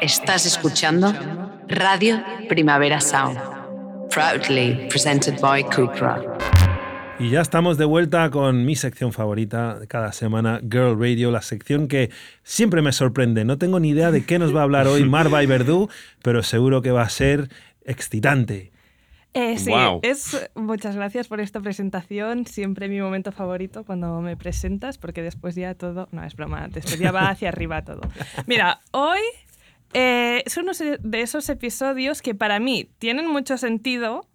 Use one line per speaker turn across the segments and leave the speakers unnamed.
Estás escuchando Radio Primavera Sound, proudly presented by Cupra.
Y ya estamos de vuelta con mi sección favorita de cada semana, Girl Radio, la sección que siempre me sorprende. No tengo ni idea de qué nos va a hablar hoy Marva y Verdú, pero seguro que va a ser excitante.
Eh, sí, es, muchas gracias por esta presentación. Siempre mi momento favorito cuando me presentas, porque después ya todo. No, es broma, después ya va hacia arriba todo. Mira, hoy eh, es uno de esos episodios que para mí tienen mucho sentido.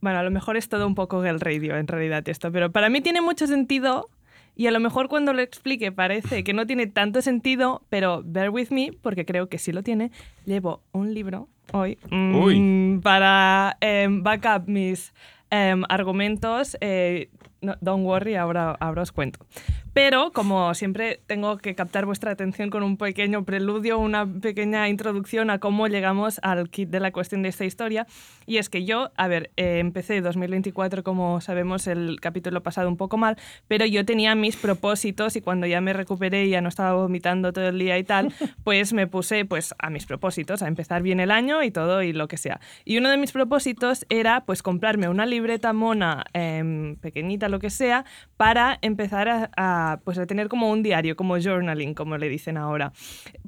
Bueno, a lo mejor es todo un poco el radio en realidad esto, pero para mí tiene mucho sentido y a lo mejor cuando lo explique parece que no tiene tanto sentido, pero bear with me, porque creo que sí lo tiene. Llevo un libro hoy mm, para em, back up mis em, argumentos. Eh, don't worry, ahora, ahora os cuento. Pero, como siempre, tengo que captar vuestra atención con un pequeño preludio, una pequeña introducción a cómo llegamos al kit de la cuestión de esta historia. Y es que yo, a ver, eh, empecé 2024, como sabemos, el capítulo pasado un poco mal, pero yo tenía mis propósitos y cuando ya me recuperé y ya no estaba vomitando todo el día y tal, pues me puse pues, a mis propósitos, a empezar bien el año y todo y lo que sea. Y uno de mis propósitos era pues comprarme una libreta mona, em, pequeñita, lo que sea, para empezar a pues a tener como un diario, como journaling, como le dicen ahora.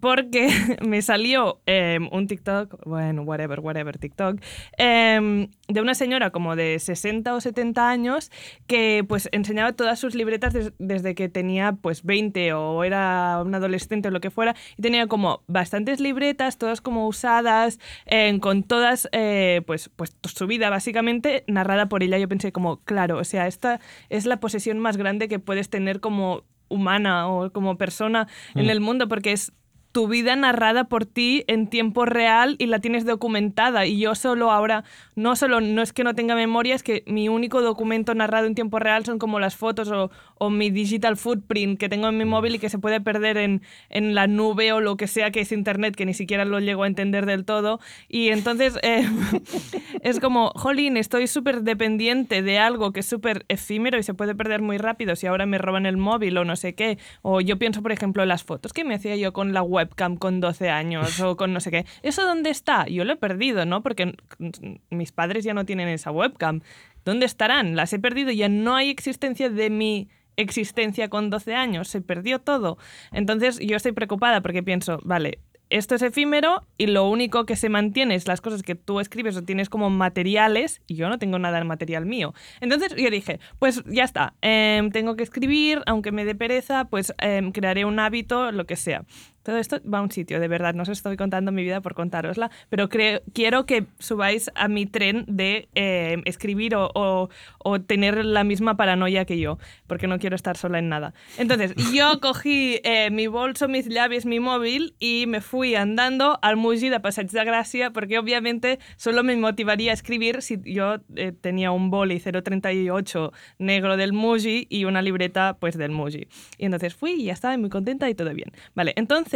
Porque me salió em, un TikTok, bueno, whatever, whatever, TikTok, em, de una señora como de 60 o 70 años que pues enseñaba todas sus libretas desde que tenía pues 20 o era un adolescente o lo que fuera y tenía como bastantes libretas, todas como usadas, em, con todas eh, pues, pues su vida básicamente narrada por ella. Yo pensé como, claro, o sea, esta es la posesión más grande que puedes tener como humana o como persona en mm. el mundo, porque es tu vida narrada por ti en tiempo real y la tienes documentada. Y yo solo ahora, no solo, no es que no tenga memoria, es que mi único documento narrado en tiempo real son como las fotos o, o mi digital footprint que tengo en mi móvil y que se puede perder en, en, la nube o lo que sea que es Internet, que ni siquiera lo llego a entender del todo. Y entonces eh, es como, jolín, estoy súper dependiente de algo que es súper efímero y se puede perder muy rápido si ahora me roban el móvil o no sé qué. O yo pienso, por ejemplo, las fotos que me hacía yo con la web webcam con 12 años o con no sé qué. ¿Eso dónde está? Yo lo he perdido, ¿no? Porque mis padres ya no tienen esa webcam. ¿Dónde estarán? Las he perdido. Ya no hay existencia de mi existencia con 12 años. Se perdió todo. Entonces yo estoy preocupada porque pienso, vale, esto es efímero y lo único que se mantiene es las cosas que tú escribes o tienes como materiales y yo no tengo nada de material mío. Entonces yo dije, pues ya está, em, tengo que escribir, aunque me dé pereza, pues em, crearé un hábito, lo que sea. Todo esto va a un sitio, de verdad, no os estoy contando mi vida por contárosla, pero creo, quiero que subáis a mi tren de em, escribir o, o, tener la misma paranoia que yo, porque no quiero estar sola en nada. Entonces, yo cogí eh, mi bolso, mis llaves, mi móvil y me fui andando al Muji de Passeig de Gracia, porque obviamente solo me motivaría a escribir si yo eh, tenía un boli 038 negro del Muji y una libreta pues del Muji. Y entonces fui y ya estaba muy contenta y todo bien. Vale, entonces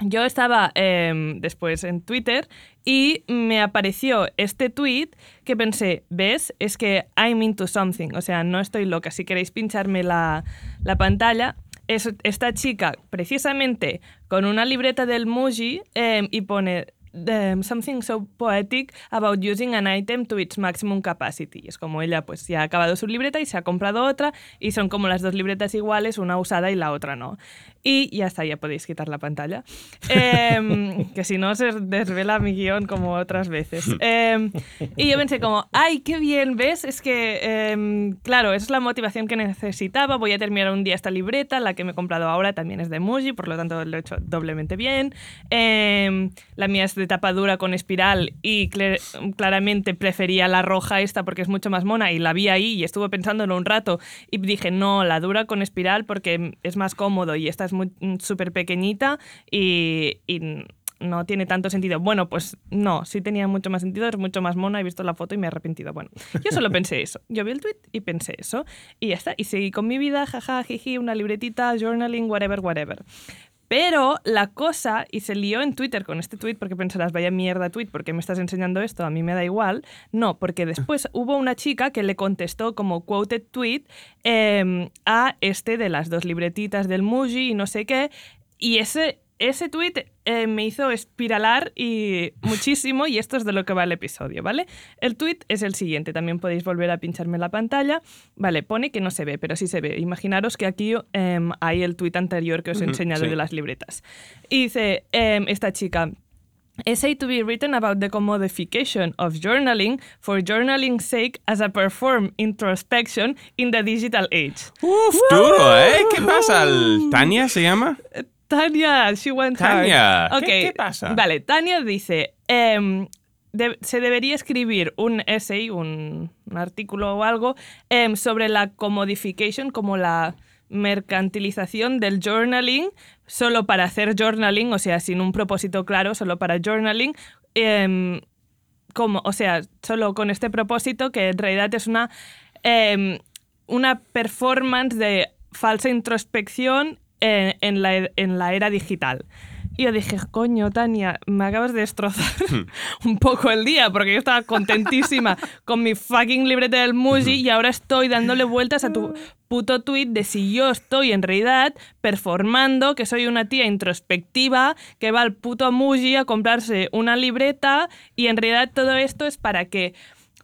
yo estaba em, después en Twitter y me apareció este tweet que pensé, ¿ves? Es que I'm into something, o sea, no estoy loca. Si queréis pincharme la, pantalla, es esta chica precisamente con una libreta del Muji em, y pone um, something so poetic about using an item to its maximum capacity. Es como ella pues ya ha acabado su libreta y se ha comprado otra y son como las dos libretas iguales, una usada y la otra no. Y ya está, ya podéis quitar la pantalla. Em, que si no se desvela mi guion como otras veces. Em, y yo pensé como, ay, qué bien, ¿ves? Es que, em, claro, esa es la motivación que necesitaba. Voy a terminar un día esta libreta, la que me he comprado ahora también es de Muji, por lo tanto lo he hecho doblemente bien. la mía es de tapa dura con espiral y claramente prefería la roja esta porque es mucho más mona y la vi ahí y estuve pensándolo un rato y dije, no, la dura con espiral porque es más cómodo y esta es mm, súper pequeñita y, no tiene tanto sentido. Bueno, pues no, sí tenía mucho más sentido, es mucho más mona, he visto la foto y me he arrepentido. Bueno, yo solo pensé eso. Yo vi el tweet y pensé eso. Y ya está. Y seguí con mi vida, jaja, jiji, una libretita, journaling, whatever, whatever. Pero la cosa, y se lió en Twitter con este tweet, porque pensarás, vaya mierda tweet, ¿por qué me estás enseñando esto? A mí me da igual. No, porque después hubo una chica que le contestó como quoted tweet em, a este de las dos libretitas del Muji y no sé qué, y ese ese tweet eh, me hizo espiralar y muchísimo y esto es de lo que va el episodio, ¿vale? El tweet es el siguiente, también podéis volver a pincharme la pantalla. Vale, pone que no se ve, pero sí se ve. Imaginaros que aquí em, hay el tweet anterior que os he enseñado de las libretas. Y dice em, esta chica, essay to be written about the commodification of journaling for journaling's sake as a perform introspection in the digital age.
Uf, duro, ¿eh? ¿Qué pasa? ¿Tania se llama?
Tania, she went
Tania,
hard.
¿qué, ¿qué, pasa?
Vale, Tania dice, de, se debería escribir un essay, un, un artículo o algo eh, sobre la commodification, como la mercantilización del journaling solo para hacer journaling, o sea, sin un propósito claro, solo para journaling, eh, como, o sea, solo con este propósito que en realidad es una, una performance de falsa introspección en, en, la, en la era digital. Y yo dije, coño, Tania, me acabas de destrozar un poco el día, porque yo estaba contentísima con mi fucking libreta del Muji y ahora estoy dándole vueltas a tu puto tweet de si yo estoy en realidad performando que soy una tía introspectiva que va al puto Muji a comprarse una libreta y en realidad todo esto es para que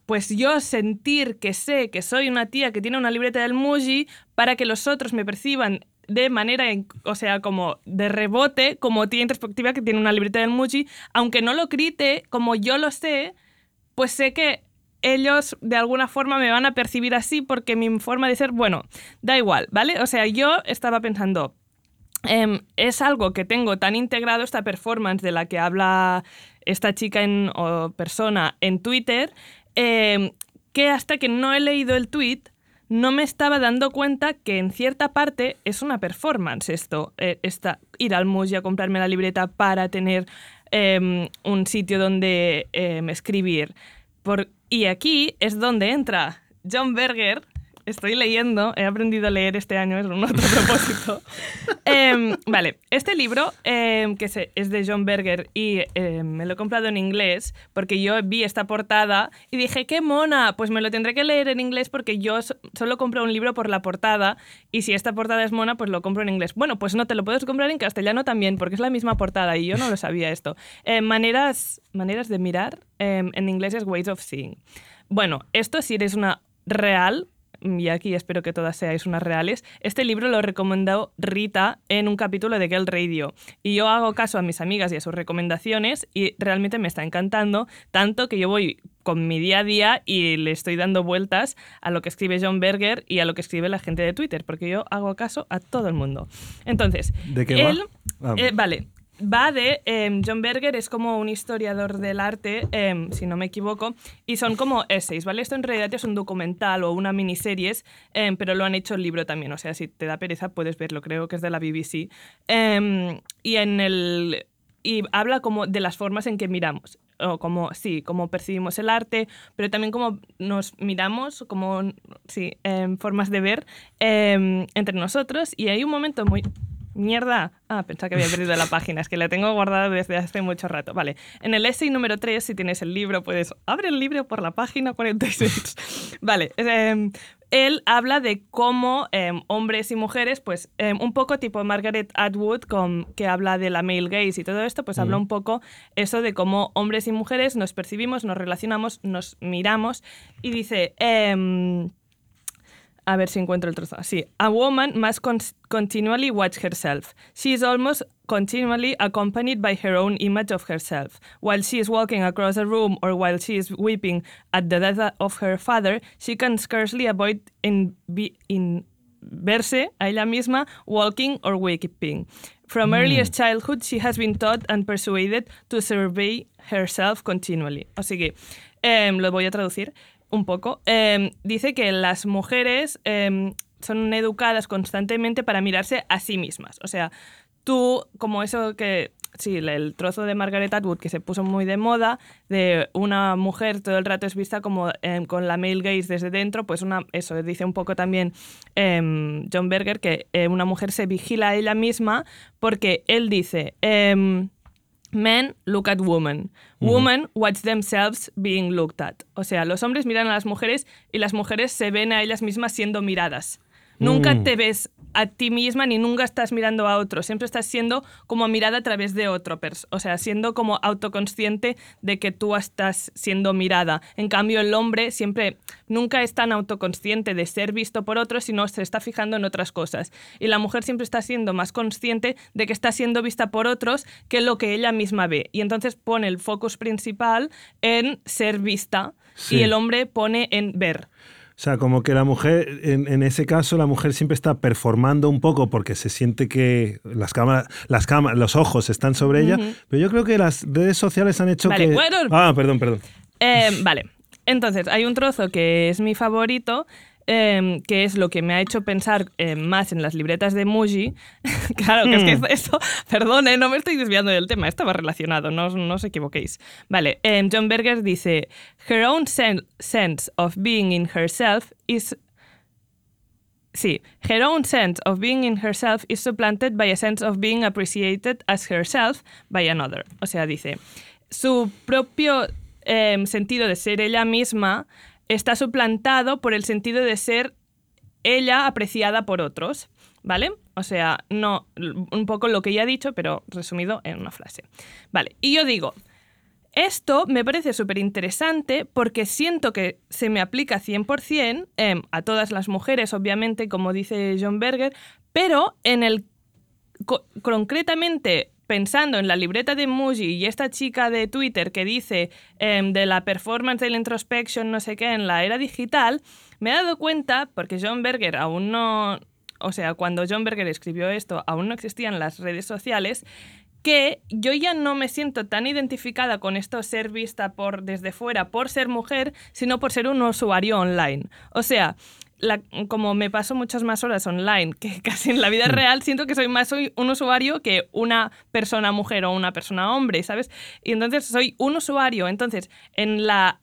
pues yo sentir que sé que soy una tía que tiene una libreta del Muji para que los otros me perciban de manera, o sea, como de rebote, como tía introspectiva que tiene una libreta del Muji, aunque no lo grite, como yo lo sé, pues sé que ellos de alguna forma me van a percibir así porque mi forma de ser, bueno, da igual, ¿vale? O sea, yo estaba pensando, eh, es algo que tengo tan integrado, esta performance de la que habla esta chica en, o persona en Twitter, eh, que hasta que no he leído el tweet, no me estaba dando cuenta que en cierta parte es una performance esto, eh, esta, ir al Muji a comprarme la libreta para tener eh, un sitio donde eh, escribir. Por, y aquí es donde entra John Berger. Estoy leyendo, he aprendido a leer este año, es un otro propósito. eh, vale, este libro, eh, que es de John Berger y eh, me lo he comprado en inglés porque yo vi esta portada y dije, ¡qué mona! Pues me lo tendré que leer en inglés porque yo so solo compro un libro por la portada y si esta portada es mona, pues lo compro en inglés. Bueno, pues no, te lo puedes comprar en castellano también porque es la misma portada y yo no lo sabía esto. Maneras, maneras de mirar, en inglés es ways of seeing. Bueno, esto si eres una real y aquí espero que todas seáis unas reales, este libro lo recomendó Rita en un capítulo de Girl Radio. Y yo hago caso a mis amigas y a sus recomendaciones y realmente me está encantando, tanto que yo voy con mi día a día y le estoy dando vueltas a lo que escribe John Berger y a lo que escribe la gente de Twitter, porque yo hago caso a todo el mundo. Entonces,
¿De qué
él,
va? Ah.
eh, vale, va de eh, John Berger es como un historiador del arte eh, si no me equivoco y son como essays vale esto en realidad es un documental o una miniseries eh, pero lo han hecho el libro también o sea si te da pereza puedes verlo creo que es de la BBC y en el y habla como de las formas en que miramos o como sí como percibimos el arte pero también como nos miramos como sí formas de ver entre nosotros y hay un momento muy Mierda. Ah, pensaba que había perdido la página. Es que la tengo guardada desde hace mucho rato. Vale. En el essay número 3, si tienes el libro, puedes... Abre el libro por la página 46. vale. Eh, él habla de cómo eh, hombres y mujeres, pues eh, un poco tipo Margaret Atwood, con, que habla de la male gaze y todo esto, pues mm. habla un poco eso de cómo hombres y mujeres nos percibimos, nos relacionamos, nos miramos y dice... A ver si encuentro el trozo. Sí. A woman must con continually watch herself. She is almost continually accompanied by her own image of herself. While she is walking across a room or while she is weeping at the death of her father, she can scarcely avoid in, be, in verse a ella misma walking or weeping. From mm. earliest childhood, she has been taught and persuaded to survey herself continually. Así que eh, lo voy a traducir un poco, eh, dice que las mujeres eh, son educadas constantemente para mirarse a sí mismas. O sea, tú, como eso que, sí, el trozo de Margaret Atwood que se puso muy de moda, de una mujer todo el rato es vista como eh, con la male gaze desde dentro, pues una, eso dice un poco también John Berger, que una mujer se vigila a ella misma porque él dice... Men look at women. Women watch themselves being looked at. O sea, los hombres miran a las mujeres y las mujeres se ven a ellas mismas siendo miradas. Nunca
Mm.
te ves a ti misma ni nunca estás mirando a otro, siempre estás siendo como mirada a través de otro, o sea, siendo como autoconsciente de que tú estás siendo mirada. En cambio, el hombre siempre nunca es tan autoconsciente de ser visto por otros, sino se está fijando en otras cosas. Y la mujer siempre está siendo más consciente de que está siendo vista por otros que lo que ella misma ve. Y entonces pone el focus principal en ser vista y el hombre pone en ver.
O sea, como que la mujer, en, ese caso, la mujer siempre está performando un poco porque se siente que las cámaras, las cámaras, los ojos están sobre ella. Pero yo creo que las redes sociales han hecho que. ah, perdón, perdón.
Eh, vale. Entonces, hay un trozo que es mi favorito, Em, que es lo que me ha hecho pensar eh, más en las libretas de Muji. claro, que es que hmm. esto, perdone, no me estoy desviando del tema, estaba relacionado, no, no os equivoquéis. Vale, em, John Berger dice, Her own sense of being in herself is Sí, her own sense of being in herself is supplanted by a sense of being appreciated as herself by another. O sea, dice, su propio em, sentido de ser ella misma está suplantado por el sentido de ser ella apreciada por otros, ¿vale? O sea, no un poco lo que ya he dicho, pero resumido en una frase. Vale, y yo digo, esto me parece súper interesante porque siento que se me aplica 100% em, a todas las mujeres, obviamente, como dice John Berger, pero en el concretamente pensando en la libreta de Muji y esta chica de Twitter que dice em, de la performance del introspection, no sé qué, en la era digital, me he dado cuenta, porque John Berger aún no, o sea, cuando John Berger escribió esto, aún no existían las redes sociales, que yo ya no me siento tan identificada con esto ser vista por desde fuera por ser mujer, sino por ser un usuario online. O sea, como me paso muchas más horas online que casi en la vida hmm. real, siento que soy más soy un usuario que una persona mujer o una persona hombre, ¿sabes? Y entonces soy un usuario. Entonces, en la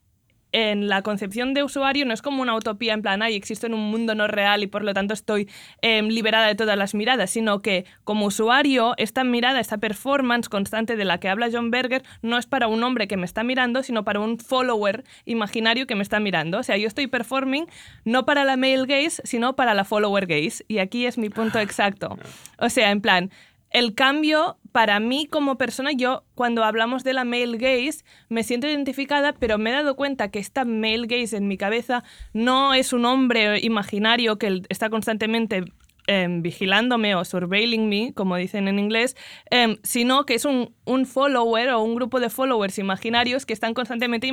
en la concepción de usuario no es como una utopía en plan, ay, existo en un mundo no real y por lo tanto estoy em, liberada de todas las miradas, sino que como usuario, esta mirada, esta performance constante de la que habla John Berger, no es para un hombre que me está mirando, sino para un follower imaginario que me está mirando. O sea, yo estoy performing no para la male gaze, sino para la follower gaze. Y aquí es mi punto exacto. O sea, en plan, el cambio para mí como persona, yo cuando hablamos de la male gaze me siento identificada, pero me he dado cuenta que esta male gaze en mi cabeza no es un hombre imaginario que está constantemente Em, vigilándome o surveilling me, como dicen en inglés, em, sino que es un, un, follower o un grupo de followers imaginarios que están constantemente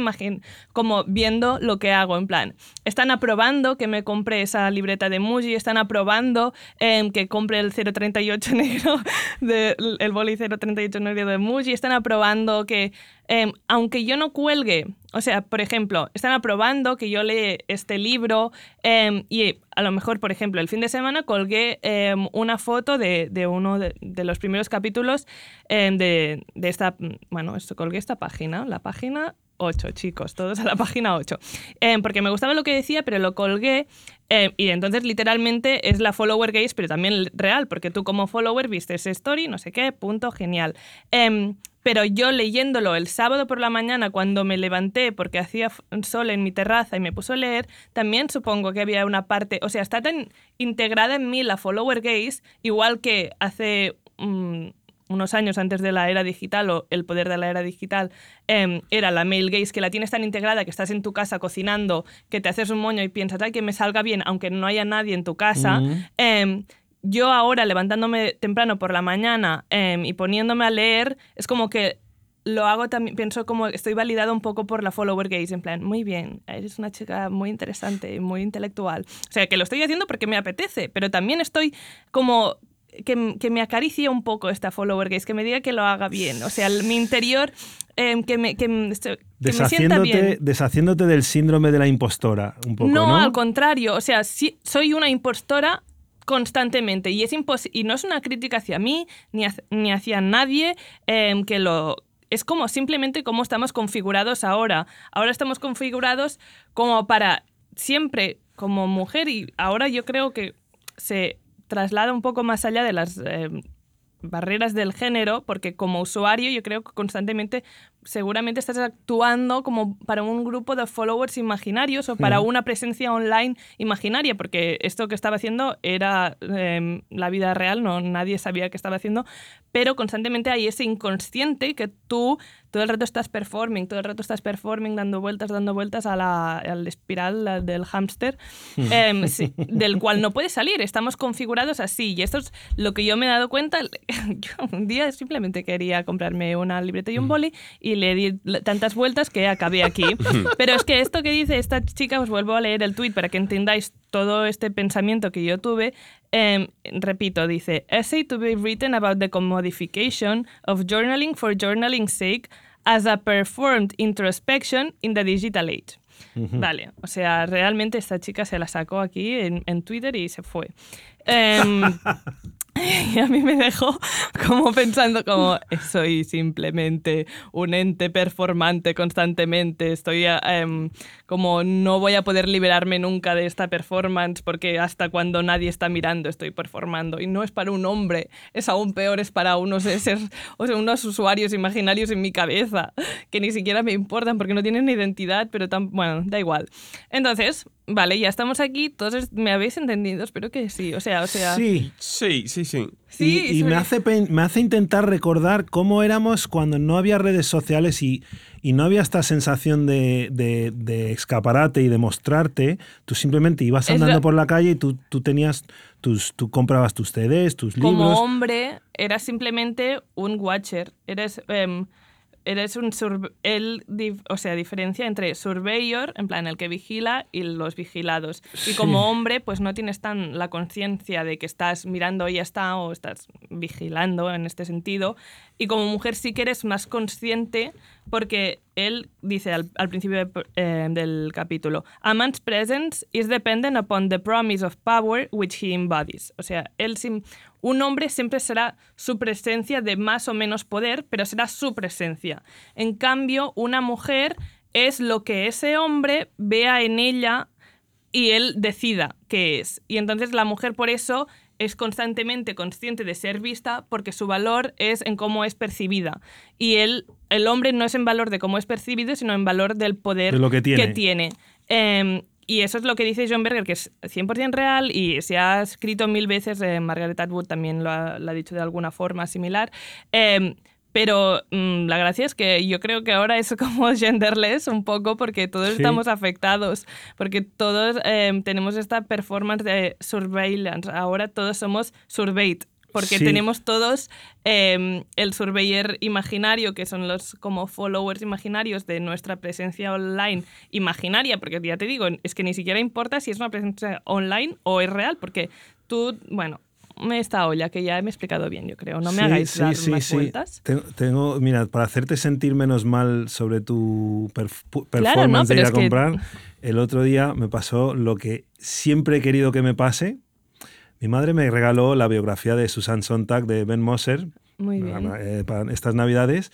como viendo lo que hago, en plan, están aprobando que me compre esa libreta de Muji, están aprobando em, que compre el 038 negro, de, el boli 038 negro de Muji, están aprobando que Em, aunque yo no cuelgue, o sea, por ejemplo, están aprobando que yo lea este libro em, y a lo mejor, por ejemplo, el fin de semana colgué em, una foto de, uno de, los primeros capítulos de, de, esta, bueno, esto, colgué esta página, la página 8, chicos, todos a la página 8. porque me gustaba lo que decía, pero lo colgué y entonces literalmente es la follower gaze, pero también real, porque tú como follower viste ese story, no sé qué, punto, genial. Pero yo leyéndolo el sábado por la mañana cuando me levanté porque hacía sol en mi terraza y me puso a leer, también supongo que había una parte, o sea, está tan integrada en mí la follower gaze, igual que hace mm, unos años antes de la era digital o el poder de la era digital, em, era la male gaze, que la tienes tan integrada que estás en tu casa cocinando, que te haces un moño y piensas, ay, que me salga bien, aunque no haya nadie en tu casa. Mm yo ahora levantándome temprano por la mañana em, y poniéndome a leer, es como que lo hago también, pienso como estoy validado un poco por la follower gaze, en plan, muy bien, eres una chica muy interesante, muy intelectual. O sea, que lo estoy haciendo porque me apetece, pero también estoy como que, que, me acaricie un poco esta follower gaze, que me diga que lo haga bien. O sea, mi interior em, que, me, que, me sienta bien.
Deshaciéndote del síndrome de la impostora, un poco. No,
no, al contrario. O sea, si, soy una impostora constantemente y, es y no es una crítica hacia mí ni, ni hacia nadie em, que lo... Es como simplemente cómo estamos configurados ahora. Ahora estamos configurados como para siempre como mujer y ahora yo creo que se traslada un poco más allá de las em, barreras del género, porque como usuario yo creo que constantemente seguramente estás actuando como para un grupo de followers imaginarios o para una presencia online imaginaria, porque esto que estaba haciendo era em, la vida real, no nadie sabía qué estaba haciendo, pero constantemente hay ese inconsciente que tú todo el rato estás performing, todo el rato estás performing, dando vueltas, dando vueltas a la, al espiral del hámster, em, del cual no puedes salir. Estamos configurados así. Y esto es lo que yo me he dado cuenta. Yo un día simplemente quería comprarme una libreta y un boli y le di tantas vueltas que acabé aquí. Pero es que esto que dice esta chica, os vuelvo a leer el tweet para que entendáis todo este pensamiento que yo tuve, eh, repito, dice, essay to be written about the commodification of journaling for journaling's sake as a performed introspection in the digital age. Vale, o sea, realmente esta chica se la sacó aquí en, en Twitter y se fue. Um, y a mí me dejó como pensando como soy simplemente un ente performante constantemente, estoy em, como no voy a poder liberarme nunca de esta performance porque hasta cuando nadie está mirando estoy performando y no es para un hombre, es aún peor, es para unos, o sea, unos usuarios imaginarios en mi cabeza que ni siquiera me importan porque no tienen identidad, pero tan, bueno, da igual. Entonces, Vale, ya estamos aquí, todos me habéis entendido, espero que sí, o sea, o sea...
Sí,
sí, sí, sí.
y, me, hace, me hace intentar recordar cómo éramos cuando no había redes sociales y, y no había esta sensación de, de, escaparate y de mostrarte, tú simplemente ibas andando por la calle y tú, tú tenías tus, tú comprabas tus CDs, tus libros.
Como hombre, eras simplemente un watcher, eres... Em, eres un él, o sea, diferencia entre surveyor, en plan el que vigila, y los vigilados. Y como hombre, pues no tienes tan la conciencia de que estás mirando y ya está, o estás vigilando en este sentido. Y como mujer sí que eres más consciente porque él dice al, principio eh, del capítulo, A man's presence is dependent upon the promise of power which he embodies. O sea, él un hombre siempre será su presencia de más o menos poder, pero será su presencia. En cambio, una mujer es lo que ese hombre vea en ella y él decida qué es. Y entonces la mujer por eso es constantemente consciente de ser vista porque su valor es en cómo es percibida. Y él, el hombre no es en valor de cómo es percibido, sino en valor del poder que tiene. Em, y eso es lo que dice John Berger, que es 100% real y se ha escrito mil veces, eh, Margaret Atwood también lo ha, dicho de alguna forma similar. Em, pero mm, la gracia es que yo creo que ahora es como genderless un poco porque todos estamos afectados, porque todos em, tenemos esta performance de surveillance. Ahora todos somos surveyed, porque tenemos todos em, el surveyor imaginario, que son los como followers imaginarios de nuestra presencia online imaginaria, porque ya te digo, es que ni siquiera importa si es una presencia online o es real, porque tú, bueno, esta olla que ya me he explicado bien, yo creo. No me hagáis dar más vueltas.
Tengo, mira, para hacerte sentir menos mal sobre tu performance de ir a comprar, el otro día me pasó lo que siempre he querido que me pase. Mi madre me regaló la biografía de Susan Sontag de Ben Moser
Muy bien.
Eh, para estas navidades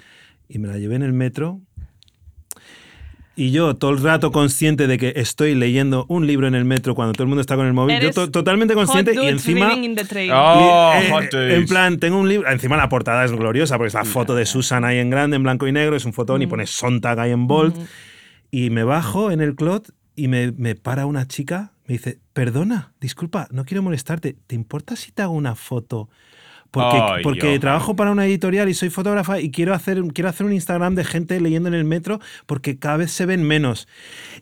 y me la llevé en el metro y yo todo el rato consciente de que estoy leyendo un libro en el metro cuando todo el mundo está con el móvil, yo totalmente consciente y encima...
Oh,
eh, en plan, tengo un libro, encima la portada es gloriosa porque es la foto de Susan ahí en grande, en blanco y negro, es un fotón y mm. pone Sontag ahí en bold. Mm. Y me bajo en el clot y me, me para una chica, me dice, perdona, disculpa, no quiero molestarte, ¿te importa si te hago una foto? Porque, porque trabajo para una editorial y soy fotógrafa y quiero hacer, quiero hacer un Instagram de gente leyendo en el metro porque cada vez se ven menos.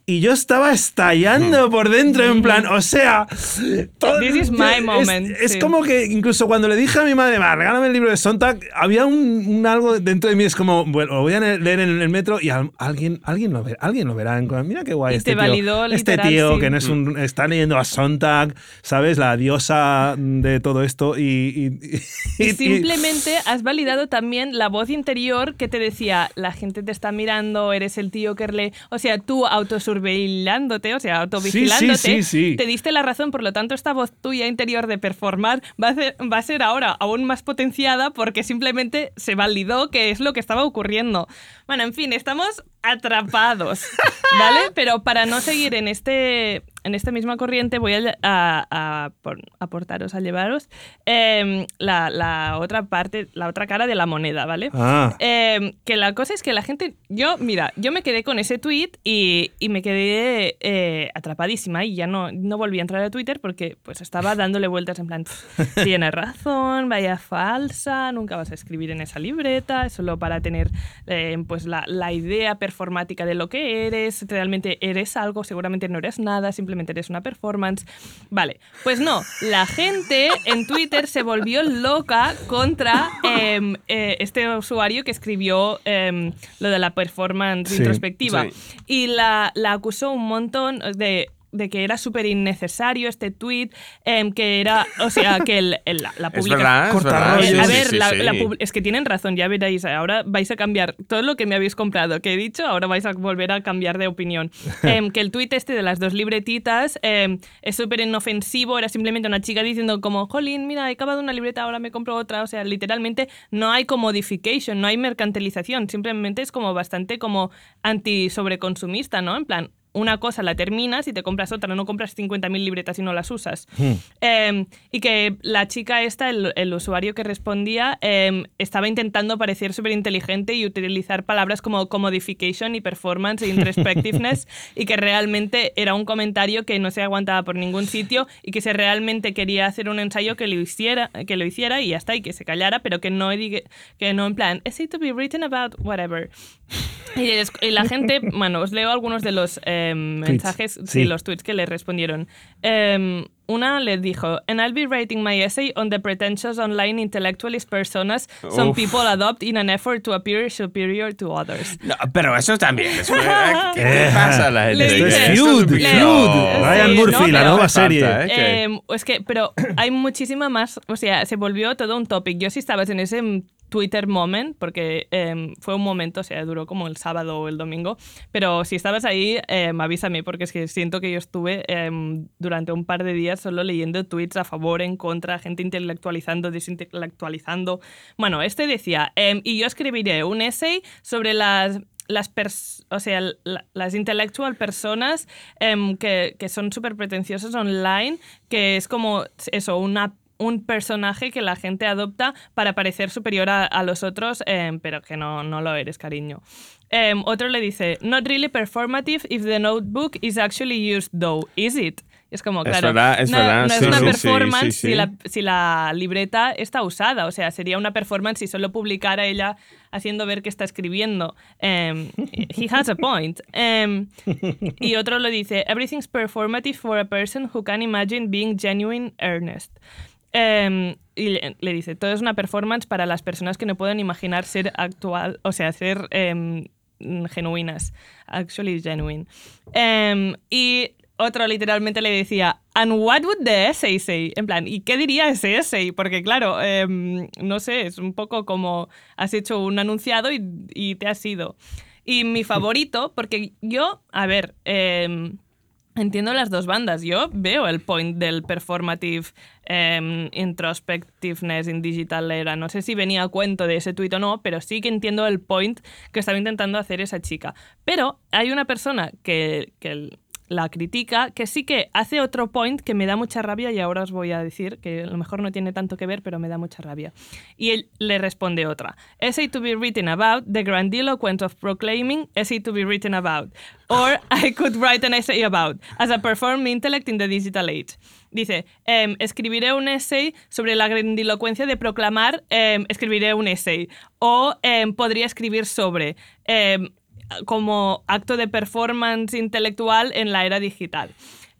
Y yo estaba estallando por dentro, en plan, o sea.
This is my moment.
Es, como que incluso cuando le dije a mi madre, va, regálame el libro de Sontag, había un, algo dentro de mí, es como, bueno, lo voy a leer en el metro y alguien, alguien, lo, verá, alguien lo verá. Mira qué guay este, tío, este tío. que no es un. Está leyendo a Sontag, ¿sabes? La diosa de todo esto y
Y simplemente has validado también la voz interior que te decía, la gente te está mirando, eres el tío que lee. O sea, tú autosurveillándote, o sea, autovigilándote, te diste la razón. Por lo tanto, esta voz tuya interior de performar va a, ser, va a ser ahora aún más potenciada porque simplemente se validó que es lo que estaba ocurriendo. Bueno, en fin, estamos atrapados, ¿vale? Pero para no seguir en este en esta misma corriente voy a, a, aportaros, a llevaros em, la, la, otra parte, la otra cara de la moneda, ¿vale?
Ah.
Em, que la cosa es que la gente, yo, mira, yo me quedé con ese tweet y, y me quedé eh, atrapadísima y ya no, no volví a entrar a Twitter porque pues estaba dándole vueltas en plan, tienes razón, vaya falsa, nunca vas a escribir en esa libreta, solo para tener eh, pues la, la idea performática de lo que eres, realmente eres algo, seguramente no eres nada, simplemente eres una performance. Vale, pues no, la gente en Twitter se volvió loca contra em, eh, este usuario que escribió em, lo de la performance introspectiva y la, la acusó un montón de de que era súper innecesario este tweet, em, que era, o sea, que el, la, publicación...
A
ver, es que tienen razón, ya veréis, ahora vais a cambiar todo lo que me habéis comprado, que he dicho, ahora vais a volver a cambiar de opinión. Em, que el tweet este de las dos libretitas em, es súper inofensivo, era simplemente una chica diciendo como, jolín, mira, he acabado una libreta, ahora me compro otra, o sea, literalmente no hay commodification, no hay mercantilización, simplemente es como bastante como anti-sobreconsumista, ¿no? En plan, una cosa la terminas y te compras otra, no compras 50.000 libretas y no las usas. Hmm. Em, y que la chica esta, el, usuario que respondía, em, estaba intentando parecer súper inteligente y utilizar palabras como commodification y performance e introspectiveness y que realmente era un comentario que no se aguantaba por ningún sitio y que se realmente quería hacer un ensayo que lo hiciera, que lo hiciera y ya está, y que se callara, pero que no, que no en plan, is it to be written about whatever. Y, la gente, bueno, os leo algunos de los em, mensajes, sí. los tweets que le respondieron. Em, una le dijo, and I'll be writing my essay on the pretentious online intellectualist personas some people adopt in an effort to appear superior to others.
No, pero eso también. Es, ¿Qué te pasa la
gente? es feud, feud. Ryan Murphy, la nueva serie.
¿eh? Em, es que, pero hay muchísima más, o sea, se volvió todo un topic. Yo si estabas en ese Twitter moment, porque em, fue un momento, o sea, duró como el sábado o el domingo, pero si estabas ahí, eh, avísame, porque es que siento que yo estuve em, durante un par de días solo leyendo tweets a favor, en contra, gente intelectualizando, desintelectualizando. Bueno, este decía, y yo escribiré un essay sobre las las, o sea, las intelectual personas que, que, son súper pretenciosas online, que es como eso, una un personaje que la gente adopta para parecer superior a, los otros, em, pero que no, no lo eres, cariño. Em, otro le dice, not really performative if the notebook is actually used though, is it? Es como, claro,
es
no,
verdad,
es una performance Si, la, si, la, libreta está usada. O sea, sería una performance si solo publicara ella haciendo ver que está escribiendo. Um, he has a point. Um, y otro lo dice, everything's performative for a person who can imagine being genuine earnest. Em, y le, dice, todo es una performance para las personas que no pueden imaginar ser actual, o sea, ser em, genuinas, actually genuine. Em, y otro literalmente le decía, and what would the essay say? En plan, ¿y qué diría ese essay? Porque claro, no sé, es un poco como has hecho un anunciado y, y te has ido. Y mi favorito, porque yo, a ver, Entiendo las dos bandas. Yo veo el point del performative eh, introspectiveness in digital era. No sé si venía a cuento de ese tuit o no, pero sí que entiendo el point que estaba intentando hacer esa chica. Pero hay una persona que, que la critica, que sí que hace otro point que me da mucha rabia y ahora os voy a decir que a lo mejor no tiene tanto que ver, pero me da mucha rabia. Y él le responde otra. Essay to be written about, the grandiloquence of proclaiming, essay to be written about. Or I could write an essay about, as a performed intellect in the digital age. Dice, em, escribiré un essay sobre la grandilocuencia de proclamar, em, escribiré un essay. O em, podría escribir sobre como acto de performance intelectual en la era digital.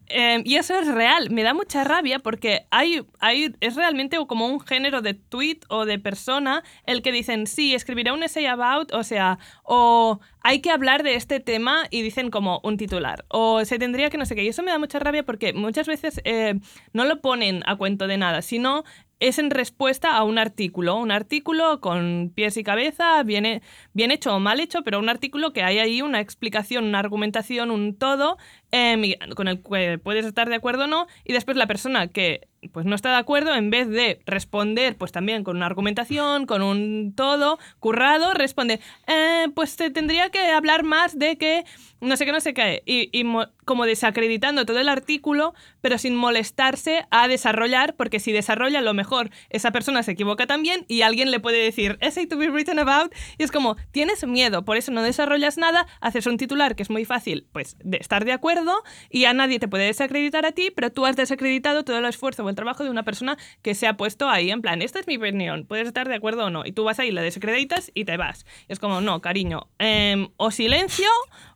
Em, y eso es real, me da mucha rabia porque hay, hay, es realmente como un género de tweet o de persona el que dicen, sí, escribiré un essay about, o sea, o hay que hablar de este tema y dicen como un titular, o se tendría que no sé qué. Y eso me da mucha rabia porque muchas veces eh, no lo ponen a cuento de nada, sino es en respuesta a un artículo, un artículo con pies y cabeza, bien, bien hecho o mal hecho, pero un artículo que hay ahí una explicación, una argumentación, un todo, em, con el que puedes estar de acuerdo o no, y después la persona que pues no está de acuerdo, en vez de responder pues también con una argumentación, con un todo currado, responde, eh, pues te tendría que hablar más de que no sé qué, no sé qué, y, y como desacreditando todo el artículo, pero sin molestarse a desarrollar, porque si desarrolla, a lo mejor esa persona se equivoca también y alguien le puede decir, essay to be written about, y es como, tienes miedo, por eso no desarrollas nada, haces un titular que es muy fácil, pues, de estar de acuerdo, y a nadie te puede desacreditar a ti, pero tú has desacreditado todo el esfuerzo o el trabajo de una persona que se ha puesto ahí, en plan, esta es mi opinión, puedes estar de acuerdo o no, y tú vas ahí, la desacreditas y te vas. es como, no, cariño, em, o silencio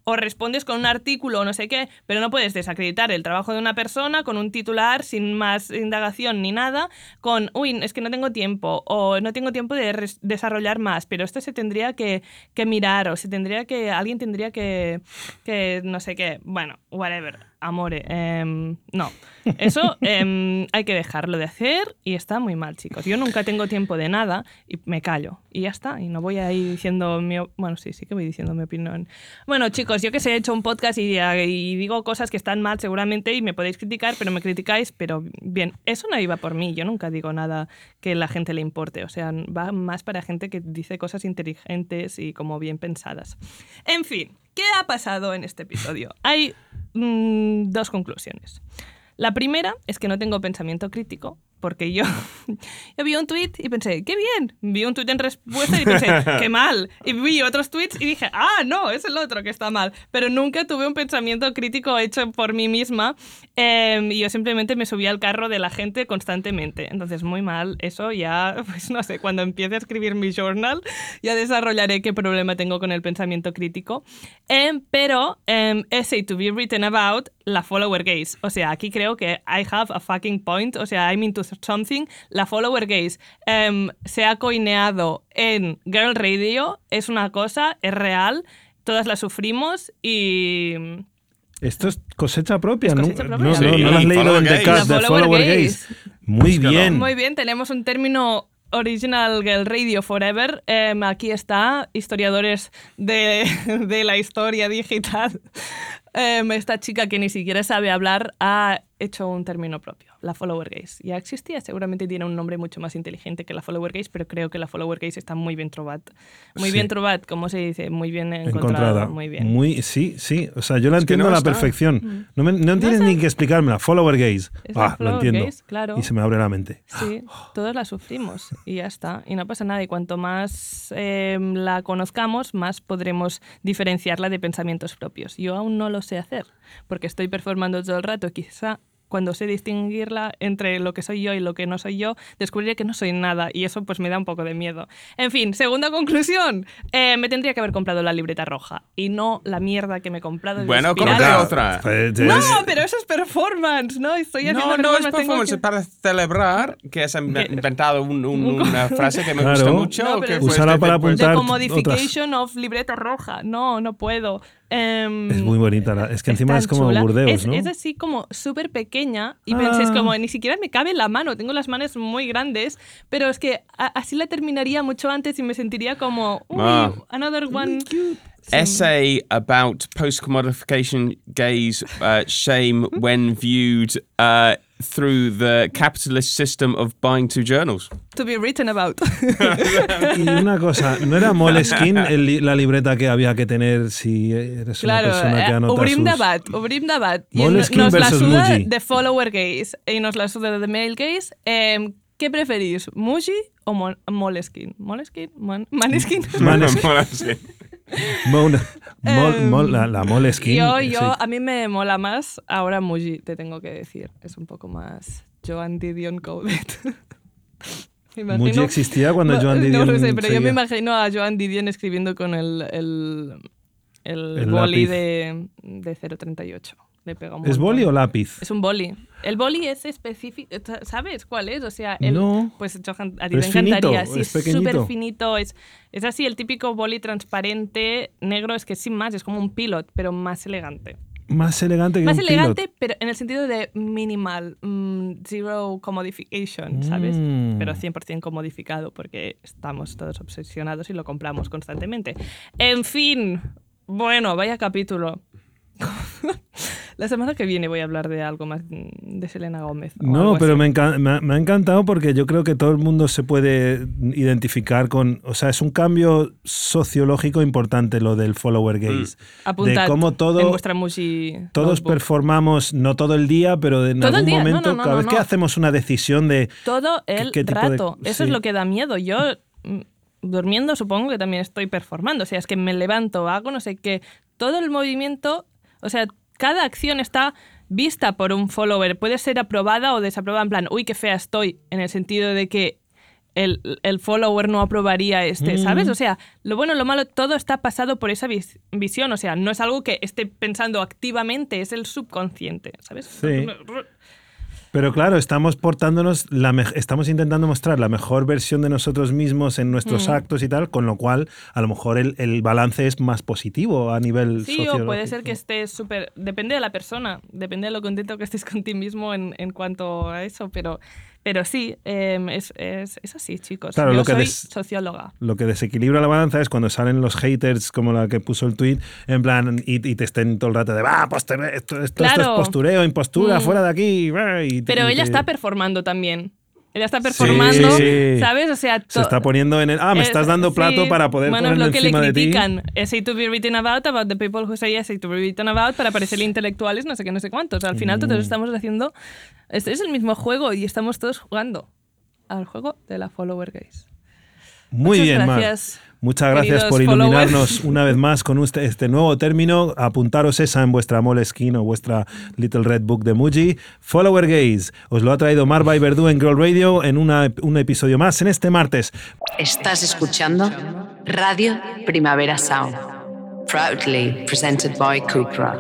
o respondes con un artículo o no sé qué, pero no puedes desacreditar el trabajo de una persona con un titular sin más indagación ni nada, con, uy, es que no tengo tiempo o no tengo tiempo de desarrollar más, pero esto se tendría que, que, mirar o se tendría que, alguien tendría que, que, no sé qué, bueno, whatever amore. Em, no, eso em, hay que dejarlo de hacer y está muy mal, chicos. Yo nunca tengo tiempo de nada y me callo y ya está. Y no voy a ir diciendo mi... Bueno, sí, sí que voy diciendo mi opinión. Bueno, chicos, yo que sé, he hecho un podcast y, y digo cosas que están mal seguramente y me podéis criticar, pero me criticáis, pero bien, eso no iba por mí. Yo nunca digo nada que la gente le importe. O sea, va más para gente que dice cosas inteligentes y como bien pensadas. En fin, ¿qué ha pasado en este episodio? Hay Mm, dos conclusiones. La primera es que no tengo pensamiento crítico, porque yo, yo vi un tweet y pensé, qué bien. Vi un tweet en respuesta y pensé, qué mal. Y vi otros tweets y dije, ah, no, es el otro que está mal. Pero nunca tuve un pensamiento crítico hecho por mí misma em, y yo simplemente me subí al carro de la gente constantemente. Entonces, muy mal. Eso ya, pues no sé, cuando empiece a escribir mi journal, ya desarrollaré qué problema tengo con el pensamiento crítico. Em, pero, um, essay to be written about, la follower gaze. O sea, aquí creo que I have a fucking point. O sea, I mean to Something, la follower gaze em, se ha coineado en Girl Radio, es una cosa, es real, todas la sufrimos y...
Esto es cosecha propia, ¿no? No, no, lo has leído en The Cast, de Follower Gaze. Muy bien.
Muy bien, tenemos un término Original Girl Radio Forever. Em, aquí está, historiadores de, de, la historia digital. Em, esta chica que ni siquiera sabe hablar ha hecho un término propio la follower gaze. Ya existía, seguramente tiene un nombre mucho más inteligente que la follower gaze, pero creo que la follower gaze está muy bien trobat. Muy bien trobat, como se dice, muy bien encontrada. Muy bien.
Muy, sí, sí, o sea, yo la entiendo a la perfección. Mm. No, no tienes ni que explicármela, follower gaze. Ah, lo entiendo.
claro.
Y se me abre la mente.
Sí, todos la sufrimos y ya está. Y no pasa nada. Y cuanto más em, la conozcamos, más podremos diferenciarla de pensamientos propios. Yo aún no lo sé hacer, porque estoy performando todo el rato. Quizá cuando sé distinguirla entre lo que soy yo y lo que no soy yo, descubriré que no soy nada y eso pues me da un poco de miedo. En fin, segunda conclusión, eh, me tendría que haber comprado la libreta roja y no la mierda que me he comprado.
Bueno, cómprate otra.
Pues, no, pero eso es performance, ¿no? Estoy haciendo
no, no es performance, para celebrar que has inventado una frase que me gusta mucho. No,
que usarla para apuntar.
De modification of libreta roja. No, no puedo.
Em, es muy bonita, es que encima es como Burdeos,
es,
¿no?
Es así como súper pequeña y pensé, es ah. como, ni siquiera me cabe en la mano, tengo las manos muy grandes, pero es que así la terminaría mucho antes y me sentiría como, uy, ah. another one.
Essay about post-commodification gaze uh, shame when viewed uh, through the capitalist system of buying two journals.
To be written about.
y una cosa, ¿no era Moleskine el, la libreta que había que tener si eres una persona que eh, anota
Ubrim
sus...
Dabat, Ubrim Dabat.
Moleskine
nos
versus
la
suda Muji.
de follower gaze y nos la suda de male gaze. Eh, ¿Qué preferís, Muji o Moleskine? ¿Moleskine? Man Maneskin.
Maneskin. Mona, mol, la, la Moleskine.
Yo, yo, a mí me mola más ahora Muji, te tengo que decir. Es un poco más Joan Didion Coded.
Muji existía cuando Joan Didion.
No lo sé, pero yo me imagino a Joan Didion escribiendo con el, el, el, el boli de, de 038.
¿Es boli o lápiz?
Es un boli. El boli es específico. ¿Sabes cuál es? O sea, el,
no.
Pues a ti te encantaría. sí, es súper finito. Es, es así, el típico boli transparente, negro, es que sin más, es como un pilot, pero más elegante.
Más elegante que
Más
un
elegante, pero en el sentido de minimal, mm, zero commodification, ¿sabes?
Mm.
Pero 100% comodificado, porque estamos todos obsesionados y lo compramos constantemente. En fin, bueno, vaya capítulo. La semana que viene voy a hablar de algo más de Selena Gómez.
No, pero me, me, ha encantado porque yo creo que todo el mundo se puede identificar con. O sea, es un cambio sociológico importante lo del follower mm. gaze.
Apuntad
de cómo todo,
en vuestra musi
Todos performamos, no todo el día, pero en algún momento, cada vez que hacemos una decisión de.
Todo el rato. Eso es lo que da miedo. Yo mm, durmiendo supongo que también estoy performando. O sea, es que me levanto, hago no sé qué. Todo el movimiento, o sea, cada acción está vista por un follower. Puede ser aprobada o desaprobada en plan, uy, qué fea estoy, en el sentido de que el, follower no aprobaría este, ¿sabes? O sea, lo bueno, lo malo, todo está pasado por esa visión. O sea, no es algo que esté pensando activamente, es el subconsciente, ¿sabes?
Sí. Pero claro, estamos portándonos, la estamos intentando mostrar la mejor versión de nosotros mismos en nuestros mm. actos y tal, con lo cual a lo mejor el, el balance es más positivo a nivel
Sí, o puede ser que estés súper... Depende de la persona, depende de lo contento que estés con ti mismo en, en cuanto a eso, pero pero sí, em, es, es, es, así, chicos. Yo lo que soy socióloga.
Lo que desequilibra la balanza es cuando salen los haters, como la que puso el tweet, en plan, y, y te estén todo el rato de, va, esto, esto, es postureo, impostura, mm. fuera de aquí.
Pero ella está performando también. Ella está performando, ¿sabes? O sea,
se está poniendo en el. Ah, me estás dando plato para poder bueno, ponerlo lo que le critican.
Essay to be written about, about the people who say essay to be written about, para parecer intelectuales, no sé qué, no sé cuántos. Al final, todos mm. estamos haciendo. Este es el mismo juego y estamos todos jugando al juego de la follower gaze.
Muy
Muchas
bien,
gracias.
Muchas gracias por iluminarnos una vez más con este nuevo término. Apuntaros esa en vuestra Moleskine o vuestra Little Red Book de Muji. Follower Gaze. Os lo ha traído Marva y Verdú en Girl Radio en un episodio más en este martes.
Estás escuchando Radio Primavera Sound. Proudly presented by Cupra.